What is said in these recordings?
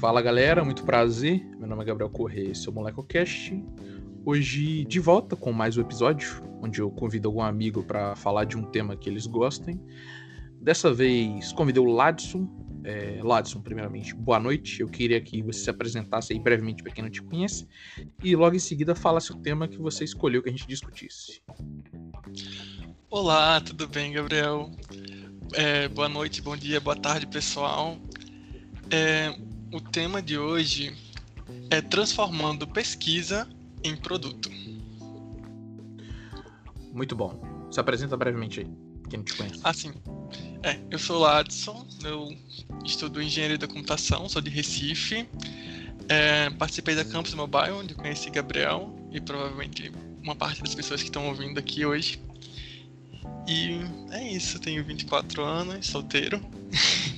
Fala galera, muito prazer. Meu nome é Gabriel Corrêa, esse é o MolecoCast. Hoje de volta com mais um episódio, onde eu convido algum amigo para falar de um tema que eles gostem. Dessa vez convidei o Ladson. É, Ladson, primeiramente, boa noite. Eu queria que você se apresentasse aí brevemente para quem não te conhece e logo em seguida falasse o tema que você escolheu que a gente discutisse. Olá, tudo bem, Gabriel? É, boa noite, bom dia, boa tarde, pessoal. É, o tema de hoje é transformando pesquisa em produto. Muito bom. Se apresenta brevemente aí, quem não te conhece. Ah, sim. É, eu sou o Adson, eu estudo engenharia da computação, sou de Recife. É, participei da Campus Mobile, onde conheci Gabriel e provavelmente uma parte das pessoas que estão ouvindo aqui hoje. E é isso, tenho 24 anos, solteiro.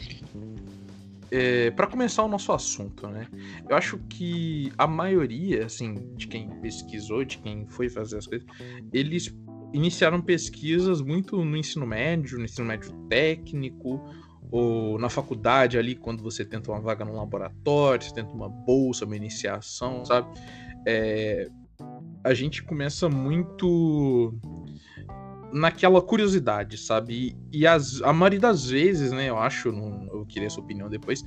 É, para começar o nosso assunto, né? Eu acho que a maioria, assim, de quem pesquisou, de quem foi fazer as coisas, eles iniciaram pesquisas muito no ensino médio, no ensino médio técnico, ou na faculdade ali, quando você tenta uma vaga no laboratório, você tenta uma bolsa, uma iniciação, sabe? É, a gente começa muito naquela curiosidade, sabe? E, e as, a maioria das vezes, né, eu acho, eu queria a sua opinião depois,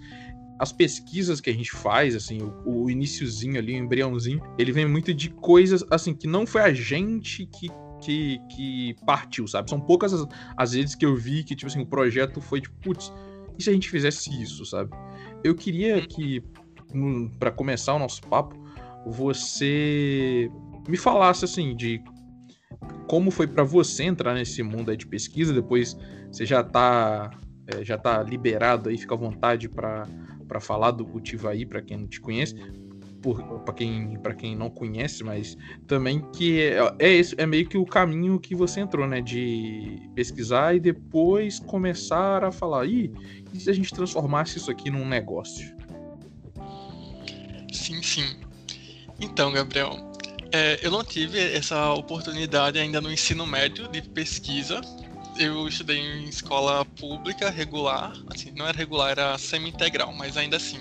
as pesquisas que a gente faz, assim, o, o iniciozinho ali, o embriãozinho, ele vem muito de coisas, assim, que não foi a gente que que, que partiu, sabe? São poucas as, as, vezes que eu vi que, tipo assim, o projeto foi tipo, putz, e se a gente fizesse isso, sabe? Eu queria que, para começar o nosso papo, você me falasse, assim, de como foi para você entrar nesse mundo de pesquisa, depois você já tá, é, já tá liberado aí, fica à vontade para falar do cultivo aí, para quem não te conhece, para quem, pra quem não conhece, mas também que é, é, é meio que o caminho que você entrou, né? De pesquisar e depois começar a falar, e se a gente transformasse isso aqui num negócio? Sim, sim. Então, Gabriel, é, eu não tive essa oportunidade ainda no ensino médio de pesquisa. Eu estudei em escola pública regular, assim, não era regular, era semi-integral, mas ainda assim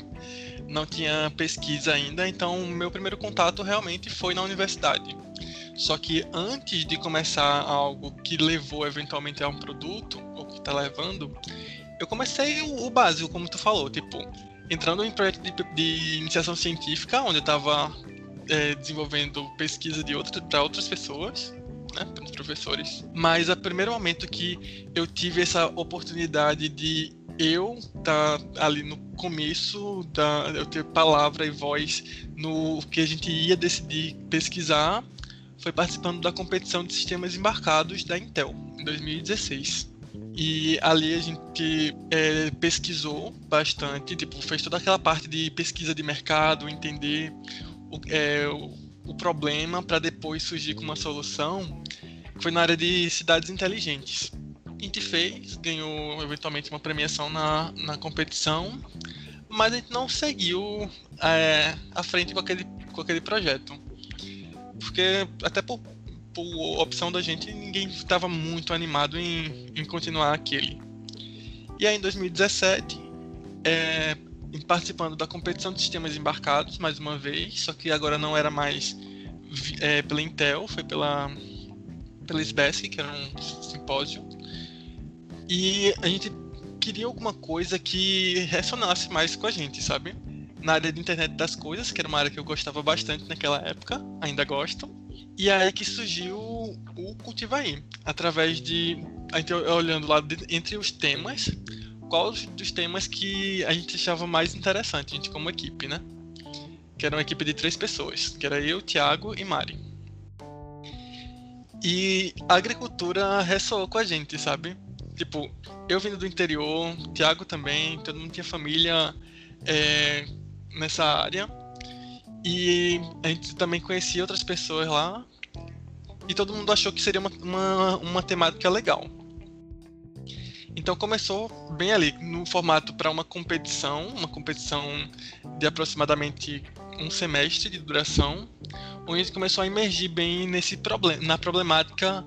não tinha pesquisa ainda, então meu primeiro contato realmente foi na universidade. Só que antes de começar algo que levou eventualmente a um produto, ou que está levando, eu comecei o, o, básico, como tu falou, tipo, entrando em projeto de, de iniciação científica, onde eu estava é, desenvolvendo pesquisa de outras para outras pessoas, né, para os professores. Mas a primeiro momento que eu tive essa oportunidade de eu estar tá ali no começo da eu ter palavra e voz no que a gente ia decidir pesquisar foi participando da competição de sistemas embarcados da Intel em 2016. E ali a gente é, pesquisou bastante, tipo, fez toda aquela parte de pesquisa de mercado, entender o, é, o, o problema para depois surgir com uma solução foi na área de cidades inteligentes. A gente fez, ganhou eventualmente uma premiação na, na competição, mas a gente não seguiu é, à frente com aquele, com aquele projeto. Porque, até por, por opção da gente, ninguém estava muito animado em, em continuar aquele. E aí, em 2017, é, participando da competição de sistemas embarcados mais uma vez, só que agora não era mais é, pela Intel, foi pela pela SBESC, que era um simpósio. E a gente queria alguma coisa que ressonasse mais com a gente, sabe? Na área de internet das coisas, que era uma área que eu gostava bastante naquela época, ainda gosto. E é aí que surgiu o Cultivaí, através de a gente olhando lá de, entre os temas, qual dos temas que a gente achava mais interessante, a gente como equipe, né? Que era uma equipe de três pessoas, que era eu, Thiago e Mari. E a agricultura ressoou com a gente, sabe? Tipo, eu vindo do interior, Thiago também, todo mundo tinha família é, nessa área. E a gente também conhecia outras pessoas lá. E todo mundo achou que seria uma, uma, uma temática legal. Então começou bem ali, no formato para uma competição, uma competição de aproximadamente um semestre de duração, onde a gente começou a emergir bem nesse problema, na problemática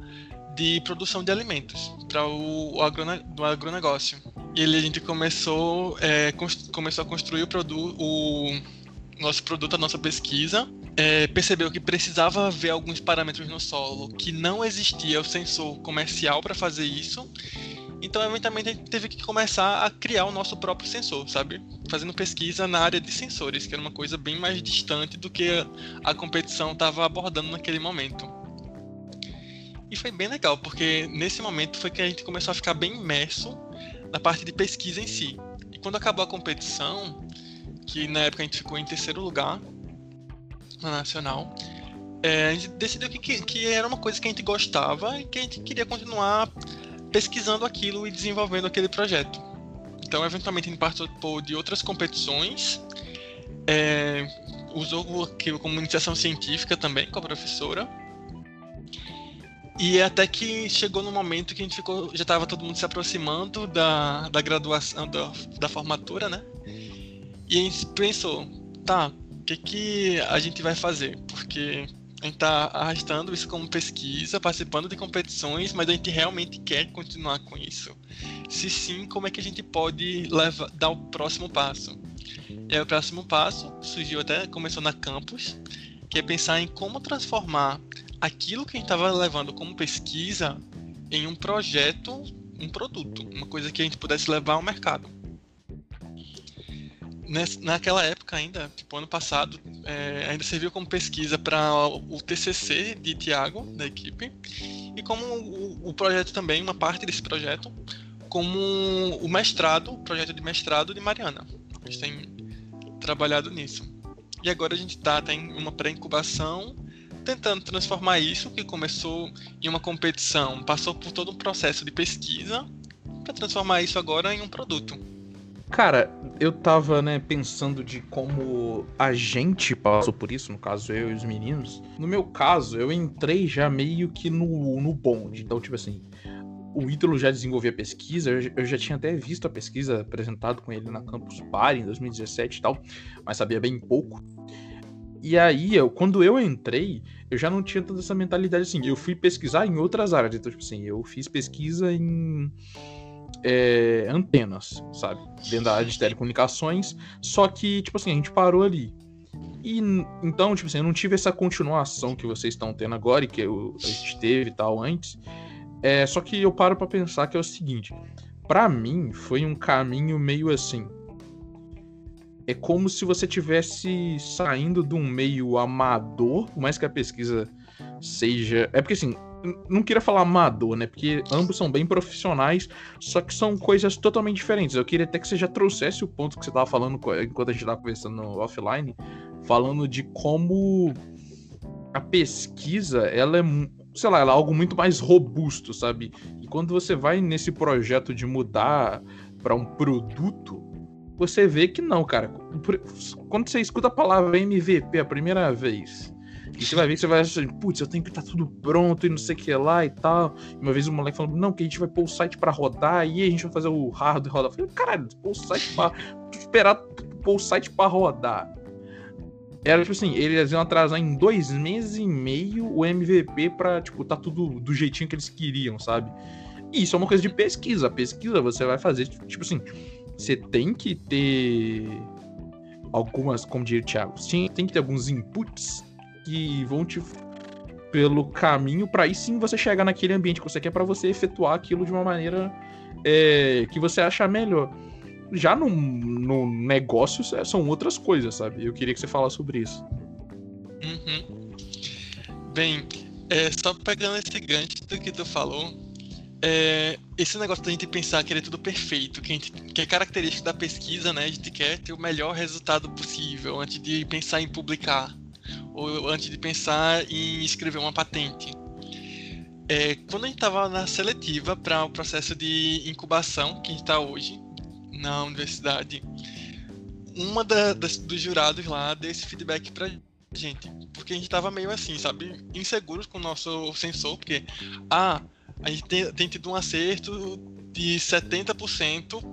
de produção de alimentos para o, o, agrone, do agronegócio. E ele, a gente começou, é, começou a construir o, o nosso produto, a nossa pesquisa. É, percebeu que precisava ver alguns parâmetros no solo, que não existia o sensor comercial para fazer isso. Então, eventualmente, a gente teve que começar a criar o nosso próprio sensor, sabe? Fazendo pesquisa na área de sensores, que era uma coisa bem mais distante do que a competição estava abordando naquele momento. E foi bem legal, porque nesse momento foi que a gente começou a ficar bem imerso na parte de pesquisa em si. E quando acabou a competição, que na época a gente ficou em terceiro lugar na nacional, é, a gente decidiu que, que, que, era uma coisa que a gente gostava e que a gente queria continuar pesquisando aquilo e desenvolvendo aquele projeto. Então, eventualmente, a gente participou de outras competições, é, usou aquilo como iniciação científica também com a professora e até que chegou no momento que a gente ficou, já estava todo mundo se aproximando da, da graduação, da, da formatura, né? E a gente pensou, tá, o que, que a gente vai fazer? Porque a gente está arrastando isso como pesquisa, participando de competições, mas a gente realmente quer continuar com isso. Se sim, como é que a gente pode levar, dar o próximo passo? E aí o próximo passo surgiu até, começou na campus, que é pensar em como transformar aquilo que a gente estava levando como pesquisa em um projeto, um produto, uma coisa que a gente pudesse levar ao mercado. Naquela época ainda, tipo ano passado, é, ainda serviu como pesquisa para o TCC de Tiago, da equipe, e como o, o, projeto também, uma parte desse projeto, como o mestrado, o projeto de mestrado de Mariana. A gente tem trabalhado nisso. E agora a gente está tá em uma pré-incubação tentando transformar isso, que começou em uma competição, passou por todo um processo de pesquisa, para transformar isso agora em um produto. Cara, eu tava, né, pensando de como a gente passou por isso, no caso eu e os meninos. No meu caso, eu entrei já meio que no, no bonde. Então, tipo assim, o Ítalo já desenvolvia pesquisa, eu já tinha até visto a pesquisa apresentado com ele na Campus Party em 2017 e tal, mas sabia bem pouco. E aí, eu, quando eu entrei, eu já não tinha toda essa mentalidade assim. Eu fui pesquisar em outras áreas. Então, tipo assim, eu fiz pesquisa em é, antenas, sabe? Dentro da área de telecomunicações. Só que, tipo assim, a gente parou ali. E então, tipo assim, eu não tive essa continuação que vocês estão tendo agora e que eu, a gente teve e tal antes. É, só que eu paro para pensar que é o seguinte: para mim, foi um caminho meio assim é como se você tivesse saindo de um meio amador, por mais que a pesquisa seja. É porque assim, não queria falar amador, né? Porque ambos são bem profissionais, só que são coisas totalmente diferentes. Eu queria até que você já trouxesse o ponto que você estava falando enquanto a gente estava conversando offline, falando de como a pesquisa, ela é, sei lá, ela é algo muito mais robusto, sabe? E quando você vai nesse projeto de mudar para um produto, você vê que não, cara. Quando você escuta a palavra MVP a primeira vez, e você vai ver você vai achar, putz, eu tenho que estar tá tudo pronto e não sei o que lá e tal. E uma vez o moleque falou, não, que a gente vai pôr o site pra rodar e a gente vai fazer o hardware rodar. Eu falei, caralho, pôr o site pra. esperar pôr o site pra rodar. Era tipo assim, eles iam atrasar em dois meses e meio o MVP pra, tipo, tá tudo do jeitinho que eles queriam, sabe? E isso é uma coisa de pesquisa. Pesquisa você vai fazer, tipo assim, você tem que ter algumas, como diria o Thiago, sim, tem que ter alguns inputs que vão te pelo caminho para aí sim você chegar naquele ambiente que você quer para você efetuar aquilo de uma maneira é, que você achar melhor. Já no, no negócio são outras coisas, sabe? Eu queria que você falasse sobre isso. Uhum. Bem, é, só pegando esse gancho do que tu falou, é, esse negócio da gente pensar que ele é tudo perfeito, que, gente, que é característica da pesquisa, né? A gente quer ter o melhor resultado possível antes de pensar em publicar, ou antes de pensar em escrever uma patente. É, quando a gente estava na seletiva para o processo de incubação que está hoje na universidade, uma da, das, dos jurados lá deu esse feedback para gente, porque a gente estava meio assim, sabe, inseguros com o nosso sensor, porque ah a gente tem, tem tido um acerto de 70%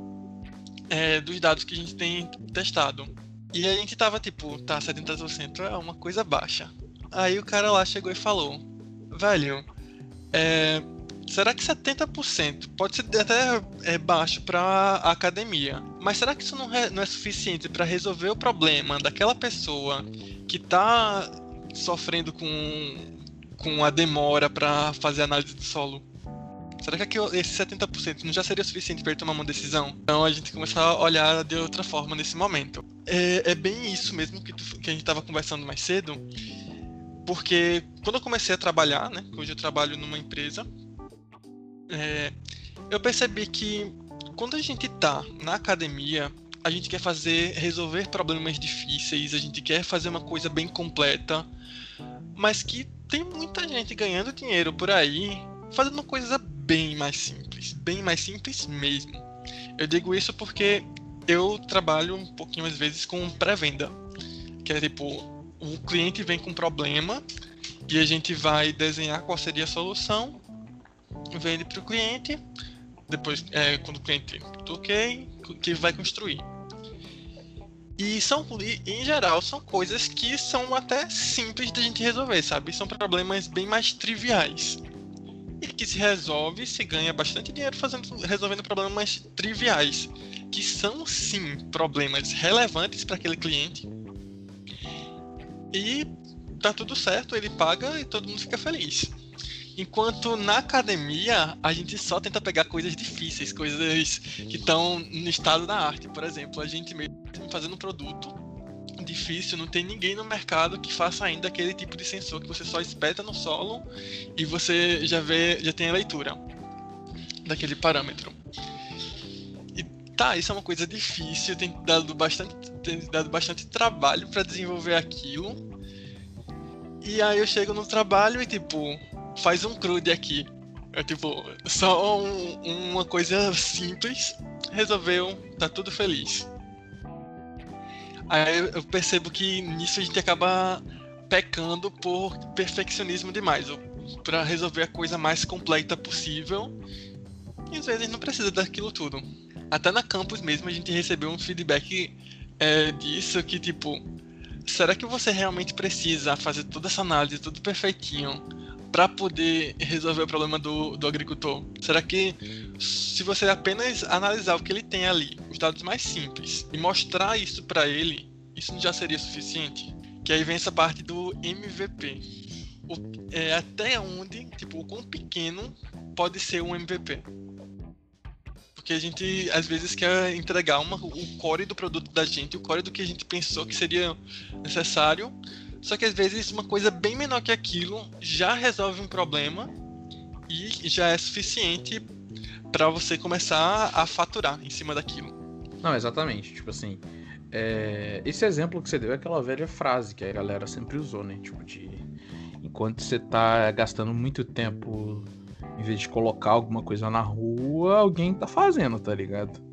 é, dos dados que a gente tem testado. E a gente tava tipo, tá, 70% é uma coisa baixa. Aí o cara lá chegou e falou: Velho, é, será que 70% pode ser até é, baixo para academia, mas será que isso não é, não é suficiente para resolver o problema daquela pessoa que está sofrendo com, com a demora para fazer análise do solo? Será que esse 70% não já seria suficiente para ele tomar uma decisão? Então a gente começa a olhar de outra forma nesse momento. É, é bem isso mesmo que, tu, que a gente estava conversando mais cedo, porque quando eu comecei a trabalhar, né, hoje eu trabalho numa empresa, é, eu percebi que quando a gente está na academia, a gente quer fazer, resolver problemas difíceis, a gente quer fazer uma coisa bem completa, mas que tem muita gente ganhando dinheiro por aí fazendo coisa bem mais simples, bem mais simples mesmo. Eu digo isso porque eu trabalho um pouquinho às vezes com pré-venda, que é tipo, o cliente vem com um problema e a gente vai desenhar qual seria a solução, vende para o cliente, depois, é, quando o cliente ok, que vai construir. E são, em geral, são coisas que são até simples de a gente resolver, sabe? São problemas bem mais triviais e que se resolve, se ganha bastante dinheiro fazendo, resolvendo problemas triviais, que são sim problemas relevantes para aquele cliente. E tá tudo certo, ele paga e todo mundo fica feliz. Enquanto na academia a gente só tenta pegar coisas difíceis, coisas que estão no estado da arte. Por exemplo, a gente mesmo fazendo um produto difícil, não tem ninguém no mercado que faça ainda aquele tipo de sensor que você só espeta no solo e você já vê, já tem a leitura daquele parâmetro. E tá, isso é uma coisa difícil, tem dado bastante, tem dado bastante trabalho para desenvolver aquilo. E aí eu chego no trabalho e tipo, faz um crude aqui. É tipo, só um, uma coisa simples, resolveu, tá tudo feliz. Aí eu percebo que nisso a gente acaba pecando por perfeccionismo demais, para resolver a coisa mais completa possível. E às vezes não precisa daquilo tudo. Até na campus mesmo a gente recebeu um feedback é, disso que tipo, será que você realmente precisa fazer toda essa análise, tudo perfeitinho, para poder resolver o problema do, do agricultor? Será que se você apenas analisar o que ele tem ali, os dados mais simples, e mostrar isso para ele, isso já seria suficiente? Que aí vem essa parte do MVP. O, é, até onde, tipo, o quão pequeno pode ser um MVP? Porque a gente às vezes quer entregar uma, o core do produto da gente, o core do que a gente pensou que seria necessário, só que às vezes uma coisa bem menor que aquilo já resolve um problema e já é suficiente para você começar a faturar em cima daquilo. Não, exatamente. Tipo assim, é... esse exemplo que você deu é aquela velha frase que a galera sempre usou, né? Tipo, de enquanto você tá gastando muito tempo em vez de colocar alguma coisa na rua, alguém tá fazendo, tá ligado?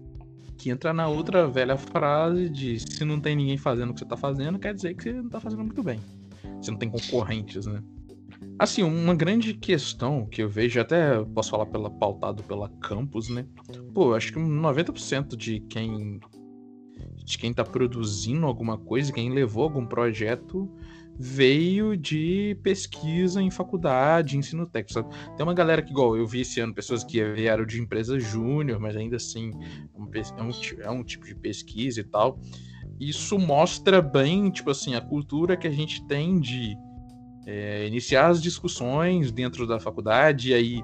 Que entra na outra velha frase de se não tem ninguém fazendo o que você tá fazendo, quer dizer que você não tá fazendo muito bem. Você não tem concorrentes, né? Assim, uma grande questão que eu vejo, até posso falar pela pautado pela campus, né? Pô, acho que 90% de quem de quem tá produzindo alguma coisa, quem levou algum projeto, veio de pesquisa em faculdade, ensino técnico. Sabe? Tem uma galera que, igual eu vi esse ano, pessoas que vieram de empresa júnior, mas ainda assim é um, é um tipo de pesquisa e tal. Isso mostra bem, tipo assim, a cultura que a gente tem de é, iniciar as discussões dentro da faculdade, e aí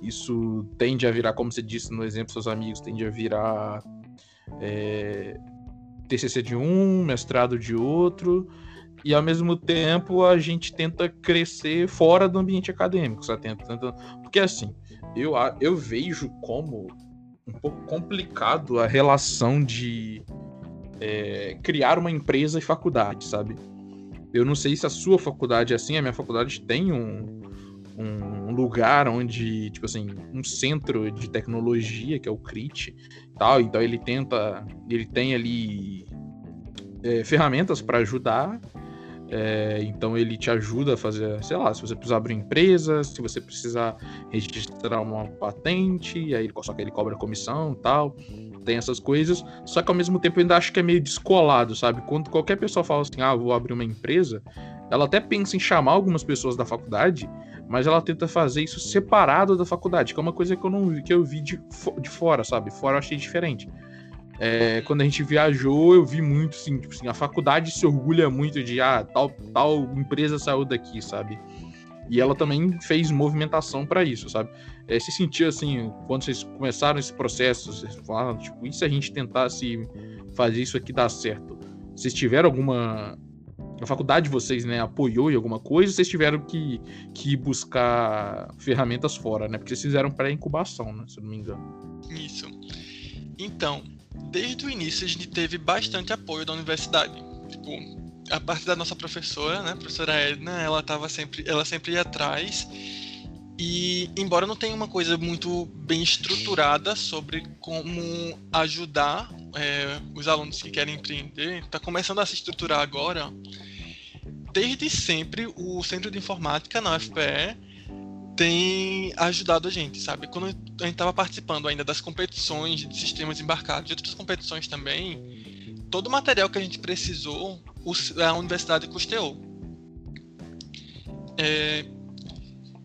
isso tende a virar, como você disse no exemplo, seus amigos, tende a virar é, TCC de um, mestrado de outro, e ao mesmo tempo a gente tenta crescer fora do ambiente acadêmico, sabe? Tenta. Porque assim, eu, eu vejo como um pouco complicado a relação de é, criar uma empresa e faculdade, sabe? Eu não sei se a sua faculdade é assim, a minha faculdade tem um, um lugar onde, tipo assim, um centro de tecnologia, que é o CRIT, tal, então ele tenta, ele tem ali é, ferramentas para ajudar, é, então ele te ajuda a fazer, sei lá, se você precisar abrir empresa, se você precisar registrar uma patente, aí só que ele cobra comissão tal tem essas coisas, só que ao mesmo tempo eu ainda acho que é meio descolado, sabe? Quando qualquer pessoa fala assim, ah, vou abrir uma empresa, ela até pensa em chamar algumas pessoas da faculdade, mas ela tenta fazer isso separado da faculdade, que é uma coisa que eu não que eu vi de, de fora, sabe? Fora eu achei diferente. É, quando a gente viajou, eu vi muito, assim, tipo assim, a faculdade se orgulha muito de, ah, tal, tal empresa saiu daqui, sabe? E ela também fez movimentação para isso, sabe? É, se sentiu assim, quando vocês começaram esse processo, vocês falaram, tipo, e se a gente tentasse fazer isso aqui dar certo? Vocês tiveram alguma. A faculdade de vocês, né, apoiou em alguma coisa, vocês tiveram que, que buscar ferramentas fora, né? Porque vocês fizeram pré-incubação, né? Se eu não me engano. Isso. Então, desde o início a gente teve bastante apoio da universidade. Tipo, a parte da nossa professora, né, professora Edna, ela tava sempre, ela sempre ia atrás. E embora não tenha uma coisa muito bem estruturada sobre como ajudar é, os alunos que querem empreender, está começando a se estruturar agora. Desde sempre, o Centro de Informática na UFPE tem ajudado a gente, sabe? Quando a gente estava participando ainda das competições de sistemas embarcados, de outras competições também, todo o material que a gente precisou, a universidade custeou. É,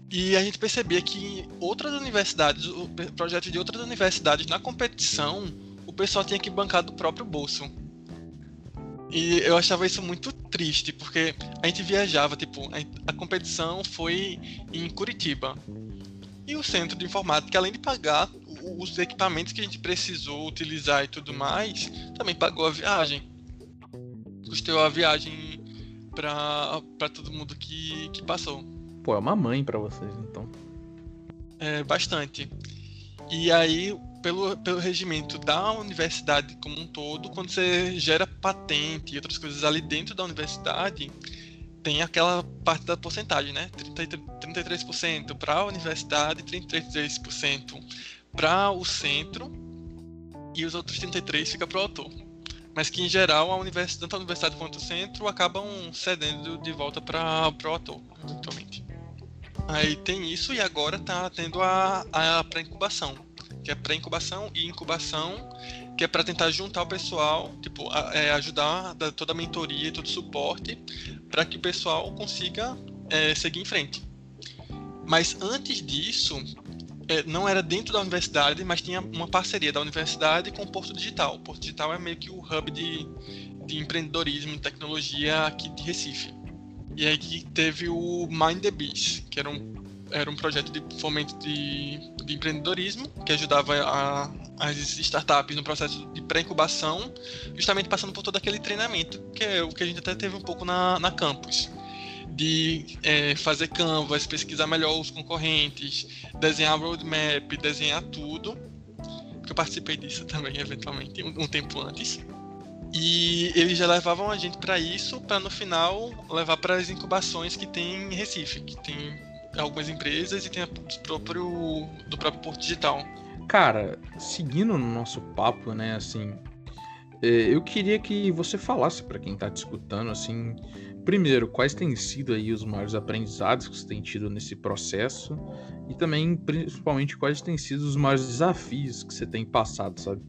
e a gente percebia que outras universidades, projetos de outras universidades na competição, o pessoal tinha que bancar do próprio bolso. E eu achava isso muito triste, porque a gente viajava, tipo, a, competição foi em Curitiba. E o centro de informática, além de pagar os equipamentos que a gente precisou utilizar e tudo mais, também pagou a viagem custeou a viagem pra, pra todo mundo que, que passou. Pô, é uma mãe para vocês, então. É, bastante. E aí, pelo, pelo regimento da universidade como um todo, quando você gera patente e outras coisas ali dentro da universidade, tem aquela parte da porcentagem, né? 33% para a universidade, 33% para o centro e os outros 33% fica para o autor mas que em geral a universidade, tanto a universidade quanto o centro acabam cedendo de volta para o autor, eventualmente. Aí tem isso e agora está tendo a, a pré-incubação, que é pré-incubação e incubação, que é para tentar juntar o pessoal, tipo, a, é, ajudar dar toda a mentoria e todo o suporte para que o pessoal consiga é, seguir em frente. Mas antes disso, é, não era dentro da universidade, mas tinha uma parceria da universidade com o Porto Digital. O Porto Digital é meio que o hub de, de empreendedorismo e tecnologia aqui de Recife. E aí teve o Mind the Beast, que era um, era um projeto de fomento de, de empreendedorismo, que ajudava a, as startups no processo de pré-incubação, justamente passando por todo aquele treinamento, que é o que a gente até teve um pouco na, na campus de é, fazer canvas, pesquisar melhor os concorrentes, desenhar roadmap, desenhar tudo. Que eu participei disso também, eventualmente, um, um tempo antes. E eles já levavam a gente para isso, para no final levar para as incubações que tem em Recife, que tem algumas empresas e tem a do próprio, do próprio Porto Digital. Cara, seguindo no nosso papo, né, assim, é, eu queria que você falasse para quem está te escutando, assim, primeiro, quais têm sido aí os maiores aprendizados que você tem tido nesse processo e também, principalmente, quais têm sido os maiores desafios que você tem passado, sabe?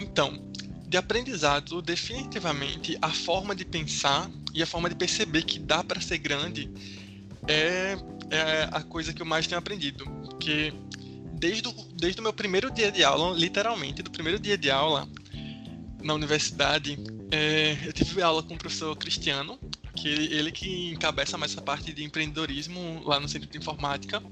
Então, de aprendizado, definitivamente a forma de pensar e a forma de perceber que dá para ser grande é, é, a coisa que eu mais tenho aprendido, porque desde o, desde o meu primeiro dia de aula, literalmente do primeiro dia de aula na universidade, é, eu tive aula com o professor Cristiano, que ele, ele que encabeça mais essa parte de empreendedorismo lá no Centro de Informática.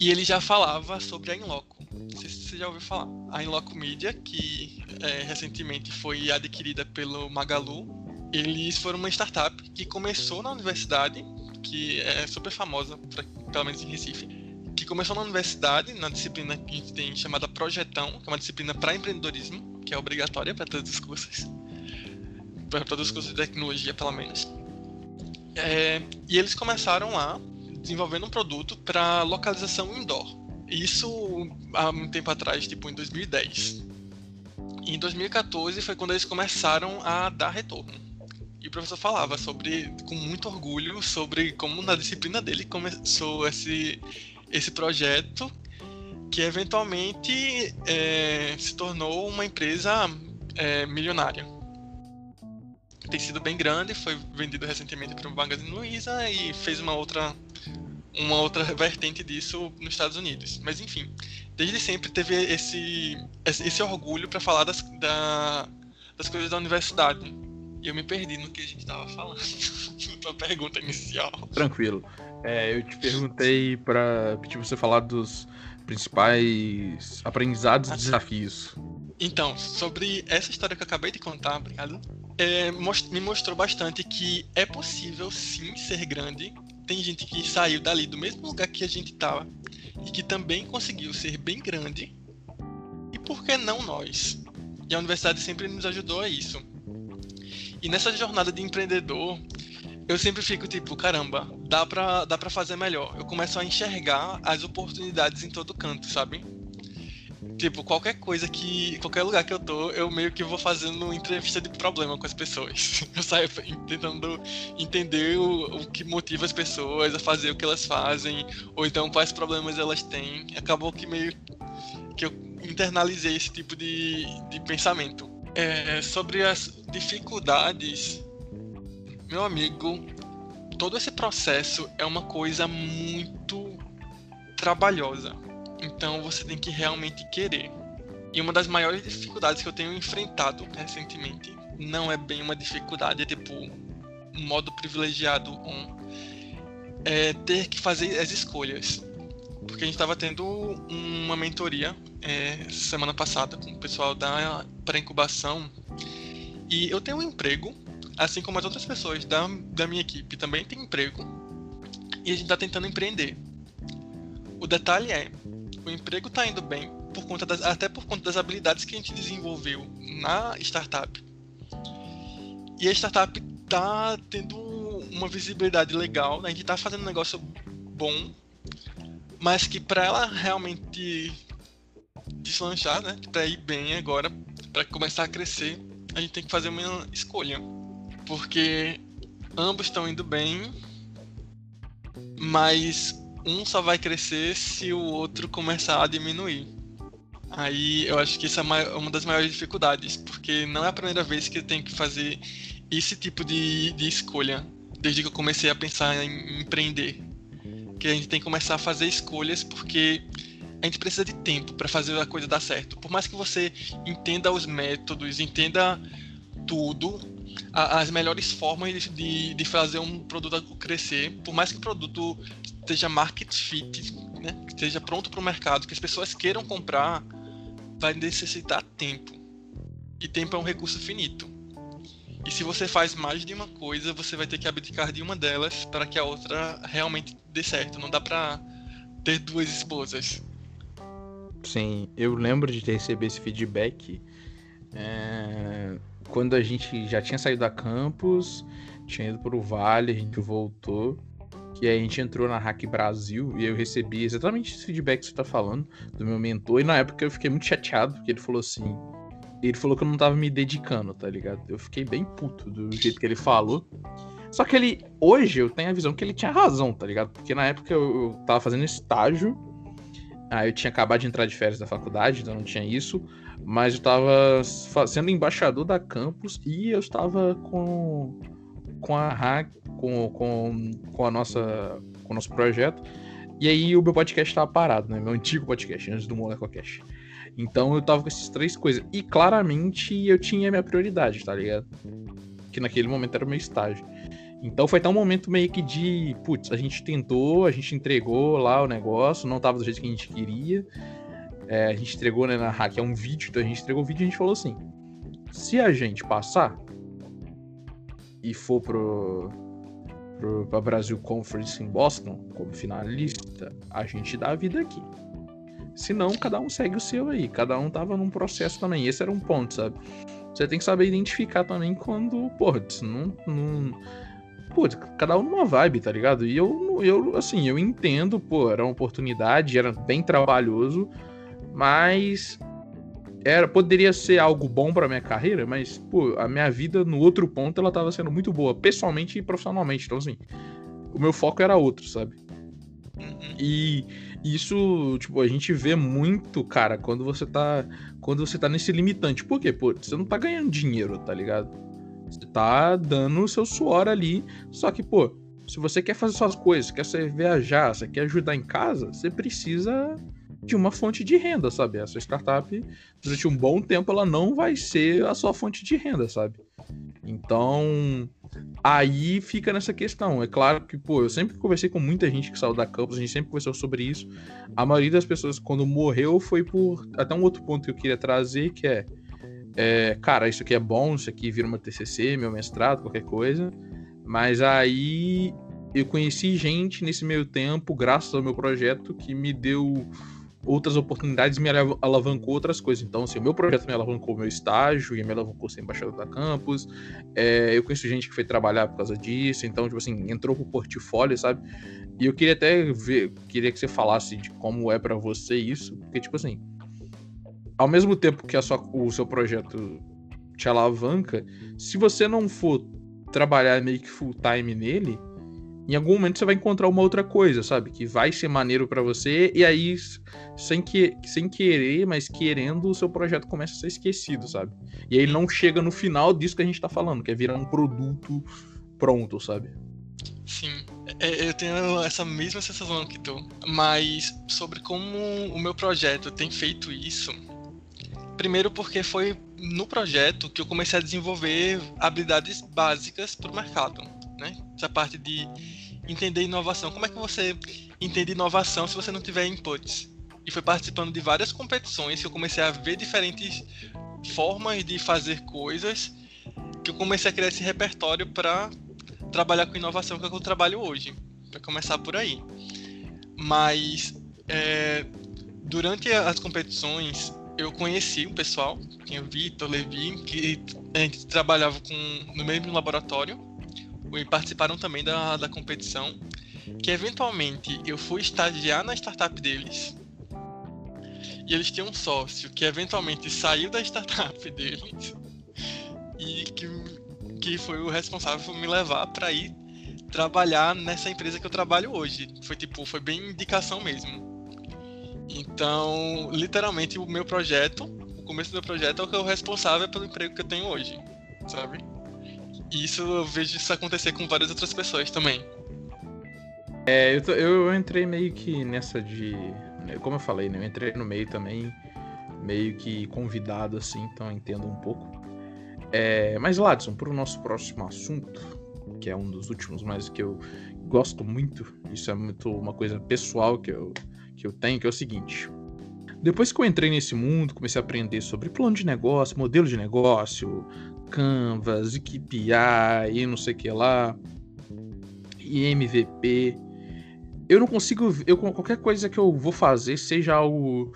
E ele já falava sobre a Inloco. Não sei se você já ouviu falar. A Inloco Media, que é, recentemente foi adquirida pelo Magalu, eles foram uma startup que começou na universidade, que é super famosa, pra, pelo menos em Recife, que começou na universidade, na disciplina que a gente tem chamada Projetão, que é uma disciplina para empreendedorismo, que é obrigatória para todos os cursos para todos os cursos de tecnologia, pelo menos. É, e eles começaram lá desenvolvendo um produto para localização indoor. Isso há um tempo atrás, tipo em 2010. E em 2014 foi quando eles começaram a dar retorno. E o professor falava sobre, com muito orgulho, sobre como na disciplina dele começou esse, esse projeto que eventualmente é, se tornou uma empresa é, milionária tem sido bem grande, foi vendido recentemente para o Magazine Luiza e fez uma outra uma outra vertente disso nos Estados Unidos. Mas enfim, desde sempre teve esse esse orgulho para falar das, da, das coisas da universidade. Eu me perdi no que a gente estava falando. tua pergunta inicial. Tranquilo. É, eu te perguntei para pedir você falar dos principais aprendizados e desafios. Então, sobre essa história que eu acabei de contar, obrigado, é, most me mostrou bastante que é possível sim ser grande. Tem gente que saiu dali do mesmo lugar que a gente estava e que também conseguiu ser bem grande. E por que não nós? E a universidade sempre nos ajudou a isso. E nessa jornada de empreendedor, eu sempre fico tipo, caramba, dá pra, dá pra fazer melhor. Eu começo a enxergar as oportunidades em todo canto, sabe? Tipo, qualquer coisa que. Qualquer lugar que eu tô, eu meio que vou fazendo entrevista de problema com as pessoas. Eu saio tentando entender o, o que motiva as pessoas a fazer o que elas fazem, ou então quais problemas elas têm. Acabou que meio que eu internalizei esse tipo de, de pensamento. É, sobre as dificuldades meu amigo, todo esse processo é uma coisa muito trabalhosa. Então você tem que realmente querer. E uma das maiores dificuldades que eu tenho enfrentado recentemente não é bem uma dificuldade, é tipo um modo privilegiado um é ter que fazer as escolhas. Porque a gente estava tendo uma mentoria é, semana passada com o pessoal da pré-incubação e eu tenho um emprego assim como as outras pessoas da, da minha equipe também têm emprego e a gente está tentando empreender. O detalhe é, o emprego está indo bem por conta das, até por conta das habilidades que a gente desenvolveu na startup. E a startup está tendo uma visibilidade legal, né? a gente está fazendo um negócio bom, mas que para ela realmente deslanchar, né, para ir bem agora, para começar a crescer, a gente tem que fazer uma escolha porque ambos estão indo bem, mas um só vai crescer se o outro começar a diminuir. Aí eu acho que isso é uma das maiores dificuldades, porque não é a primeira vez que eu tenho que fazer esse tipo de, de escolha, desde que eu comecei a pensar em empreender. Que a gente tem que começar a fazer escolhas porque a gente precisa de tempo para fazer a coisa dar certo. Por mais que você entenda os métodos, entenda tudo, as melhores formas de, de fazer um produto crescer, por mais que o produto esteja market fit, né, esteja pronto para o mercado, que as pessoas queiram comprar, vai necessitar tempo. E tempo é um recurso finito. E se você faz mais de uma coisa, você vai ter que abdicar de uma delas para que a outra realmente dê certo. Não dá para ter duas esposas. Sim, eu lembro de receber esse feedback. É quando a gente já tinha saído da campus, tinha ido pro Vale, a gente voltou. E aí a gente entrou na Hack Brasil e eu recebi exatamente esse feedback que você tá falando do meu mentor. E na época eu fiquei muito chateado, porque ele falou assim. Ele falou que eu não tava me dedicando, tá ligado? Eu fiquei bem puto do jeito que ele falou. Só que ele. Hoje eu tenho a visão que ele tinha razão, tá ligado? Porque na época eu, eu tava fazendo estágio. Aí eu tinha acabado de entrar de férias da faculdade, então não tinha isso mas eu estava sendo embaixador da campus e eu estava com com a hack, com, com, com a nossa com o nosso projeto. E aí o meu podcast estava parado, né? Meu antigo podcast antes do MolecoCast. Então eu tava com essas três coisas e claramente eu tinha minha prioridade, tá ligado? Que naquele momento era o meu estágio. Então foi até um momento meio que de, putz, a gente tentou, a gente entregou lá o negócio, não tava do jeito que a gente queria. É, a gente entregou né, na hack é um vídeo, então a gente entregou o vídeo e a gente falou assim: se a gente passar e for pro, pro pra Brasil Conference em Boston como finalista, a gente dá a vida aqui. Se não, cada um segue o seu aí. Cada um tava num processo também. Esse era um ponto, sabe? Você tem que saber identificar também quando, porra, não, não pô, cada um numa vibe, tá ligado? E eu, eu, assim, eu entendo, pô, era uma oportunidade, era bem trabalhoso, mas era poderia ser algo bom para minha carreira, mas pô, a minha vida no outro ponto ela tava sendo muito boa, pessoalmente e profissionalmente. Então assim, o meu foco era outro, sabe? Uhum. E isso, tipo, a gente vê muito, cara, quando você tá quando você tá nesse limitante. Por quê? Pô, você não tá ganhando dinheiro, tá ligado? Você tá dando o seu suor ali. Só que, pô, se você quer fazer suas coisas, quer viajar, você quer ajudar em casa, você precisa de uma fonte de renda, sabe? A sua startup, durante um bom tempo, ela não vai ser a sua fonte de renda, sabe? Então, aí fica nessa questão. É claro que, pô, eu sempre conversei com muita gente que saiu da campus, a gente sempre conversou sobre isso. A maioria das pessoas, quando morreu, foi por. Até um outro ponto que eu queria trazer, que é. É cara, isso aqui é bom, isso aqui vira uma TCC, meu mestrado, qualquer coisa. Mas aí eu conheci gente nesse meio tempo, graças ao meu projeto, que me deu outras oportunidades me alavancou outras coisas. Então, assim, o meu projeto me alavancou meu estágio e me alavancou ser embaixador da campus. É, eu conheço gente que foi trabalhar por causa disso. Então, tipo assim, entrou pro portfólio, sabe? E eu queria até ver, queria que você falasse de como é para você isso, porque, tipo assim, ao mesmo tempo que sua, o seu projeto te alavanca, se você não for trabalhar meio que full time nele, em algum momento você vai encontrar uma outra coisa, sabe? Que vai ser maneiro para você, e aí, sem, que, sem querer, mas querendo, o seu projeto começa a ser esquecido, sabe? E aí ele não chega no final disso que a gente tá falando, que é virar um produto pronto, sabe? Sim, é, eu tenho essa mesma sensação que tu, mas sobre como o meu projeto tem feito isso. Primeiro porque foi no projeto que eu comecei a desenvolver habilidades básicas para o mercado, né? Essa parte de entender inovação. Como é que você entende inovação se você não tiver inputs? E foi participando de várias competições que eu comecei a ver diferentes formas de fazer coisas que eu comecei a criar esse repertório para trabalhar com inovação que é o que eu trabalho hoje. Para começar por aí. Mas é, durante as competições eu conheci o pessoal, tinha o Vitor, Levi, que a gente trabalhava com, no mesmo laboratório e participaram também da, da competição, que eventualmente eu fui estagiar na startup deles. E eles tinham um sócio que eventualmente saiu da startup deles e que, que foi o responsável por me levar para ir trabalhar nessa empresa que eu trabalho hoje. Foi tipo, foi bem indicação mesmo. Então, literalmente o meu projeto, o começo do meu projeto é o que o responsável pelo emprego que eu tenho hoje, sabe? E isso eu vejo isso acontecer com várias outras pessoas também. É, eu, tô, eu entrei meio que nessa de. Como eu falei, né? Eu entrei no meio também, meio que convidado assim, então eu entendo um pouco. É, mas, Ladson, para o nosso próximo assunto, que é um dos últimos, mas que eu gosto muito, isso é muito uma coisa pessoal que eu, que eu tenho, que é o seguinte. Depois que eu entrei nesse mundo, comecei a aprender sobre plano de negócio, modelo de negócio, Canvas, KPI e não sei o que lá, e MVP. Eu não consigo. Eu, qualquer coisa que eu vou fazer, seja algo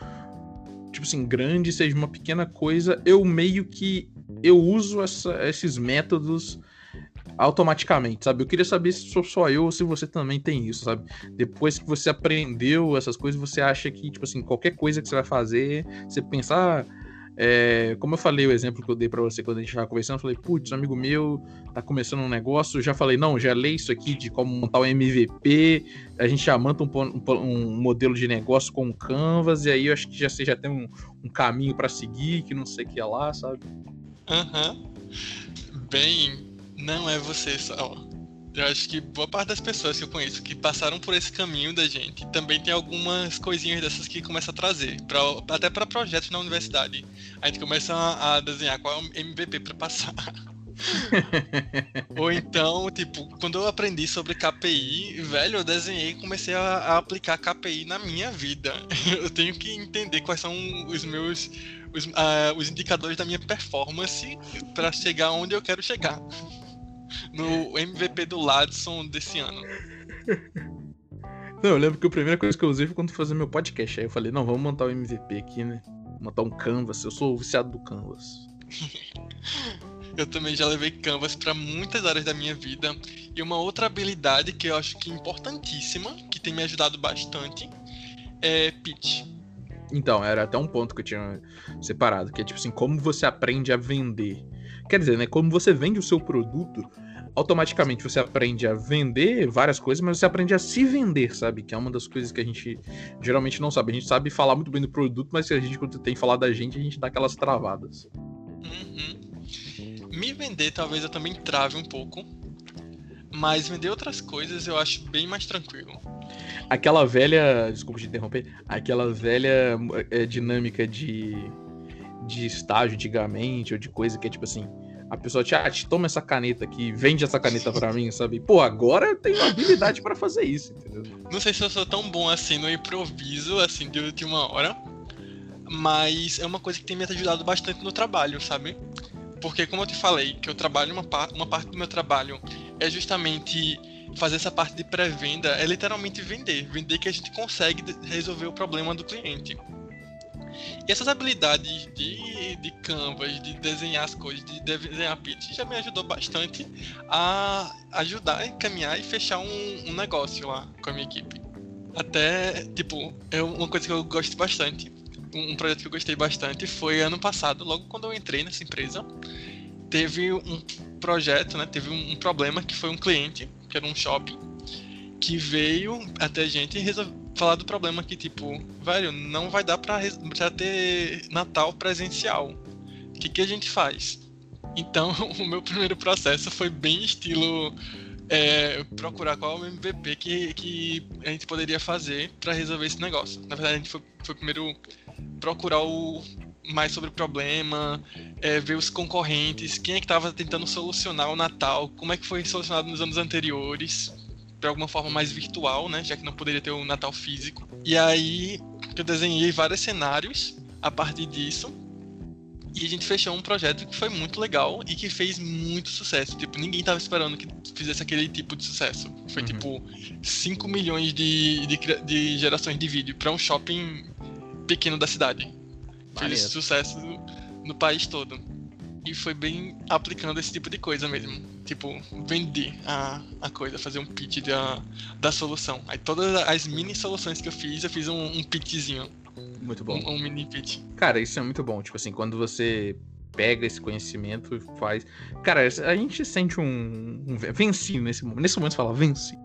tipo assim, grande, seja uma pequena coisa, eu meio que eu uso essa, esses métodos automaticamente, sabe? Eu queria saber se sou só eu ou se você também tem isso, sabe? Depois que você aprendeu essas coisas, você acha que, tipo assim, qualquer coisa que você vai fazer, você pensar. Ah, é, como eu falei, o exemplo que eu dei para você quando a gente tava conversando, eu falei, putz, amigo meu tá começando um negócio, eu já falei, não, já lei isso aqui de como montar um MVP, a gente já monta um, um, um modelo de negócio com Canvas, e aí eu acho que já, você já tem um, um caminho para seguir, que não sei o que é lá, sabe? Aham. Uhum. Bem, não é você só. Eu acho que boa parte das pessoas que eu conheço que passaram por esse caminho da gente também tem algumas coisinhas dessas que começa a trazer, pra, até para projetos na universidade. A gente começa a, a desenhar qual é o MVP para passar. Ou então, tipo, quando eu aprendi sobre KPI, velho, eu desenhei e comecei a, a, aplicar KPI na minha vida. Eu tenho que entender quais são os meus os, uh, os indicadores da minha performance para chegar onde eu quero chegar no MVP do Ladson desse ano. Não, eu lembro que a primeira coisa que eu usei foi quando fazer meu podcast. Aí eu falei, não, vamos montar o um MVP aqui, né? Montar um Canvas. Eu sou viciado do Canvas. eu também já levei Canvas para muitas áreas da minha vida. E uma outra habilidade que eu acho que é importantíssima, que tem me ajudado bastante, é pitch. Então, era até um ponto que eu tinha separado, que é tipo assim, como você aprende a vender. Quer dizer, né? Como você vende o seu produto, automaticamente você aprende a vender várias coisas, mas você aprende a se vender, sabe? Que é uma das coisas que a gente geralmente não sabe. A gente sabe falar muito bem do produto, mas se a gente quando tem que falar da gente, a gente dá aquelas travadas. Uhum. Me vender, talvez eu também trave um pouco. Mas vender outras coisas eu acho bem mais tranquilo. Aquela velha. Desculpa te interromper. Aquela velha é, dinâmica de, de estágio antigamente, ou de coisa que é tipo assim. A pessoa te, ah, te toma essa caneta aqui, vende essa caneta para mim, sabe? Pô, agora eu tenho habilidade para fazer isso, entendeu? Não sei se eu sou tão bom assim no improviso, assim, de última hora. Mas é uma coisa que tem me ajudado bastante no trabalho, sabe? Porque, como eu te falei, que eu trabalho, uma, par uma parte do meu trabalho é justamente fazer essa parte de pré-venda, é literalmente vender. Vender que a gente consegue resolver o problema do cliente. E essas habilidades de, de canvas, de desenhar as coisas, de desenhar pitch, já me ajudou bastante a ajudar encaminhar e fechar um, um negócio lá com a minha equipe. Até, tipo, é uma coisa que eu gosto bastante. Um projeto que eu gostei bastante foi ano passado, logo quando eu entrei nessa empresa, teve um projeto, né? Teve um problema que foi um cliente, que era um shopping, que veio até a gente e resolveu falar do problema que, tipo, velho, não vai dar pra, pra ter Natal presencial. O que, que a gente faz? Então, o meu primeiro processo foi bem estilo é, procurar qual o MVP que, que a gente poderia fazer para resolver esse negócio. Na verdade, a gente foi, foi primeiro procurar o, mais sobre o problema, é, ver os concorrentes, quem é que estava tentando solucionar o Natal, como é que foi solucionado nos anos anteriores de alguma forma mais virtual, né? Já que não poderia ter o Natal físico. E aí eu desenhei vários cenários a partir disso. E a gente fechou um projeto que foi muito legal e que fez muito sucesso. Tipo, ninguém tava esperando que fizesse aquele tipo de sucesso. Foi uhum. tipo 5 milhões de, de, de, gerações de vídeo para um shopping pequeno da cidade. Fez sucesso no país todo. E foi bem aplicando esse tipo de coisa mesmo. Tipo, vender a, a coisa, fazer um pitch da, da solução. Aí todas as mini soluções que eu fiz, eu fiz um, um pitchzinho. Muito bom. Um, um mini pitch. Cara, isso é muito bom. Tipo assim, quando você pega esse conhecimento e faz. Cara, a gente sente um. um venci nesse momento. Nesse momento você fala, venci.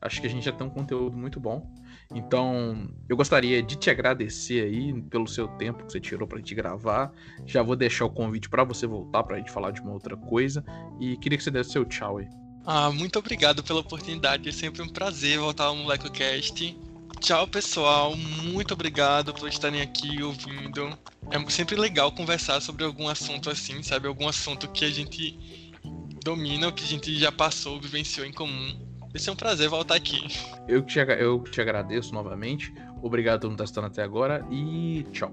Acho que a gente já tem um conteúdo muito bom. Então, eu gostaria de te agradecer aí pelo seu tempo que você tirou pra gente gravar. Já vou deixar o convite para você voltar pra gente falar de uma outra coisa. E queria que você desse seu tchau aí. Ah, muito obrigado pela oportunidade. É sempre um prazer voltar ao MolecoCast. Tchau, pessoal. Muito obrigado por estarem aqui ouvindo. É sempre legal conversar sobre algum assunto assim, sabe? Algum assunto que a gente domina, que a gente já passou, vivenciou em comum. Vai ser um prazer voltar aqui. Eu te, eu te agradeço novamente. Obrigado por estar assistindo até agora e tchau.